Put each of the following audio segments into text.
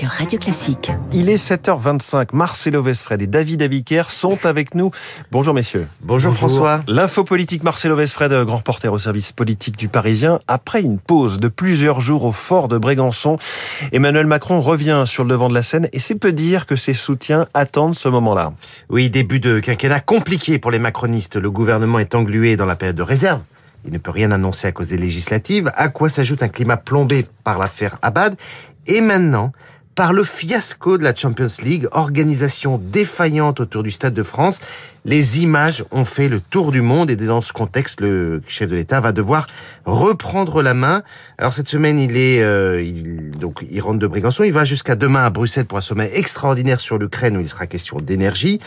sur Radio Classique. Il est 7h25. Marcelo Vesfred et David Abiker sont avec nous. Bonjour messieurs. Bonjour, François. L'info politique Marcelo Vesfred, grand reporter au service politique du Parisien. Après une pause de plusieurs jours au fort de Brégançon, Emmanuel Macron revient sur le devant de la scène et c'est peu dire que ses soutiens attendent ce moment-là. Oui, début de quinquennat compliqué pour les macronistes. Le gouvernement est englué dans la période de réserve. Il ne peut rien annoncer à cause des législatives, à quoi s'ajoute un climat plombé par l'affaire Abad, et maintenant par le fiasco de la Champions League, organisation défaillante autour du Stade de France. Les images ont fait le tour du monde et dans ce contexte, le chef de l'État va devoir reprendre la main. Alors cette semaine, il est euh, donc il rentre de Brégançon, il va jusqu'à demain à Bruxelles pour un sommet extraordinaire sur l'Ukraine où il sera question d'énergie.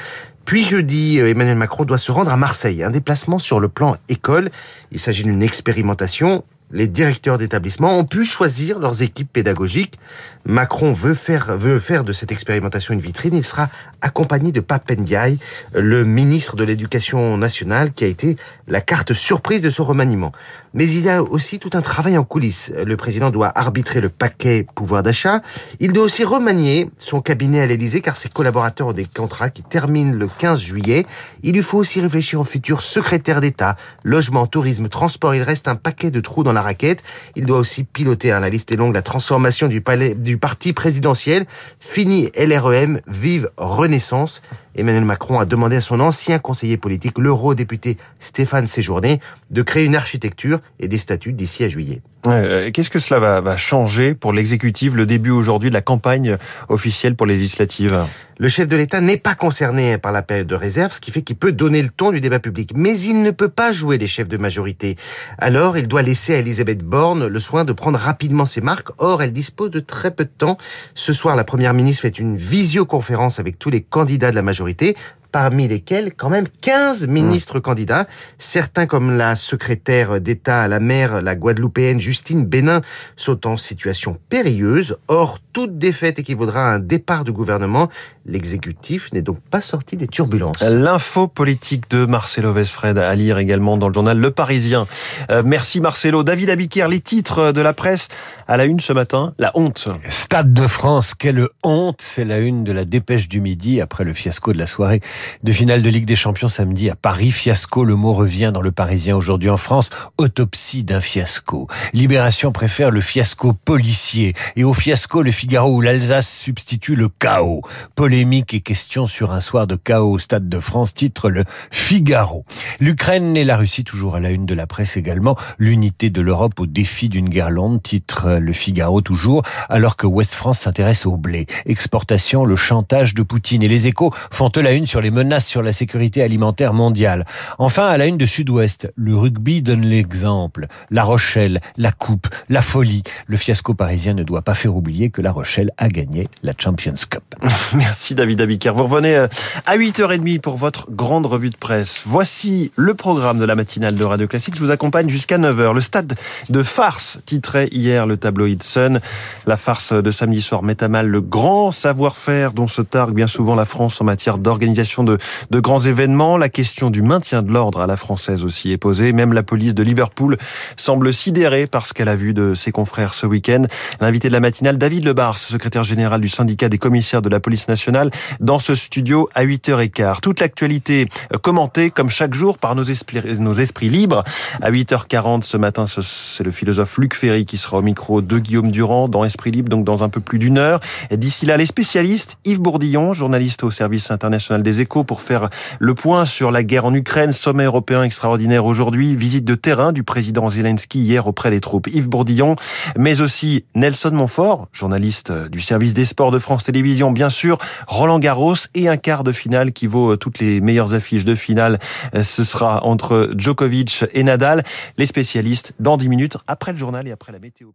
Puis jeudi, euh, Emmanuel Macron doit se rendre à Marseille, un déplacement sur le plan école. Il s'agit d'une expérimentation les directeurs d'établissement ont pu choisir leurs équipes pédagogiques. Macron veut faire, veut faire de cette expérimentation une vitrine. Il sera accompagné de Pape Ndiaye, le ministre de l'Éducation nationale, qui a été la carte surprise de ce remaniement. Mais il y a aussi tout un travail en coulisses. Le président doit arbitrer le paquet pouvoir d'achat. Il doit aussi remanier son cabinet à l'Élysée, car ses collaborateurs ont des contrats qui terminent le 15 juillet. Il lui faut aussi réfléchir au futur secrétaire d'État, logement, tourisme, transport. Il reste un paquet de trous dans la raquette. Il doit aussi piloter, hein, la liste est longue, la transformation du, palais, du parti présidentiel. Fini LREM, vive Renaissance. Emmanuel Macron a demandé à son ancien conseiller politique, l'eurodéputé Stéphane Séjourné, de créer une architecture et des statuts d'ici à juillet. Euh, Qu'est-ce que cela va, changer pour l'exécutif, le début aujourd'hui de la campagne officielle pour les législatives? Le chef de l'État n'est pas concerné par la période de réserve, ce qui fait qu'il peut donner le ton du débat public. Mais il ne peut pas jouer les chefs de majorité. Alors, il doit laisser à Elisabeth Borne le soin de prendre rapidement ses marques. Or, elle dispose de très peu de temps. Ce soir, la première ministre fait une visioconférence avec tous les candidats de la majorité parmi lesquels quand même 15 ministres candidats. Certains comme la secrétaire d'État à la mer, la guadeloupéenne Justine Bénin, sont en situation périlleuse. Or, toute défaite équivaudra à un départ du gouvernement. L'exécutif n'est donc pas sorti des turbulences. L'info politique de Marcelo Vesfred à lire également dans le journal Le Parisien. Euh, merci Marcelo. David Abiquière, les titres de la presse à la une ce matin. La honte. Stade de France, quelle honte. C'est la une de la dépêche du midi après le fiasco de la soirée de finale de Ligue des Champions samedi à Paris. Fiasco, le mot revient dans le Parisien aujourd'hui en France. Autopsie d'un fiasco. Libération préfère le fiasco policier. Et au fiasco, le Figaro ou l'Alsace substitue le chaos. Polémique et question sur un soir de chaos au Stade de France, titre le Figaro. L'Ukraine et la Russie, toujours à la une de la presse également. L'unité de l'Europe au défi d'une guerre longue, titre le Figaro toujours, alors que Ouest France s'intéresse au blé. Exportation, le chantage de Poutine. Et les échos font la une sur les menaces sur la sécurité alimentaire mondiale. Enfin, à la une de Sud-Ouest, le rugby donne l'exemple. La Rochelle, la coupe, la folie. Le fiasco parisien ne doit pas faire oublier que La Rochelle a gagné la Champions Cup. Merci David Abiker. Vous revenez euh, à 8h30 pour votre grande revue de presse. Voici le programme de la matinale de Radio Classique. Je vous accompagne jusqu'à 9h. Le stade de farce titrait hier le tabloïd Sun. La farce de samedi soir met à mal le grand savoir-faire dont se targue bien souvent la France en matière d'organisation de, grands événements. La question du maintien de l'ordre à la française aussi est posée. Même la police de Liverpool semble sidérée par ce qu'elle a vu de ses confrères ce week-end. L'invité de la matinale, David Lebars, secrétaire général du syndicat des commissaires de la police nationale, dans ce studio à 8h15. Toute l'actualité commentée, comme chaque jour, par nos esprits, nos esprits libres. À 8h40 ce matin, c'est le philosophe Luc Ferry qui sera au micro de Guillaume Durand dans Esprit Libre, donc dans un peu plus d'une heure. D'ici là, les spécialistes, Yves Bourdillon, journaliste au service international des pour faire le point sur la guerre en Ukraine, sommet européen extraordinaire aujourd'hui, visite de terrain du président Zelensky hier auprès des troupes. Yves Bourdillon, mais aussi Nelson Montfort, journaliste du service des sports de France Télévisions, bien sûr, Roland Garros et un quart de finale qui vaut toutes les meilleures affiches de finale. Ce sera entre Djokovic et Nadal. Les spécialistes dans 10 minutes après le journal et après la météo.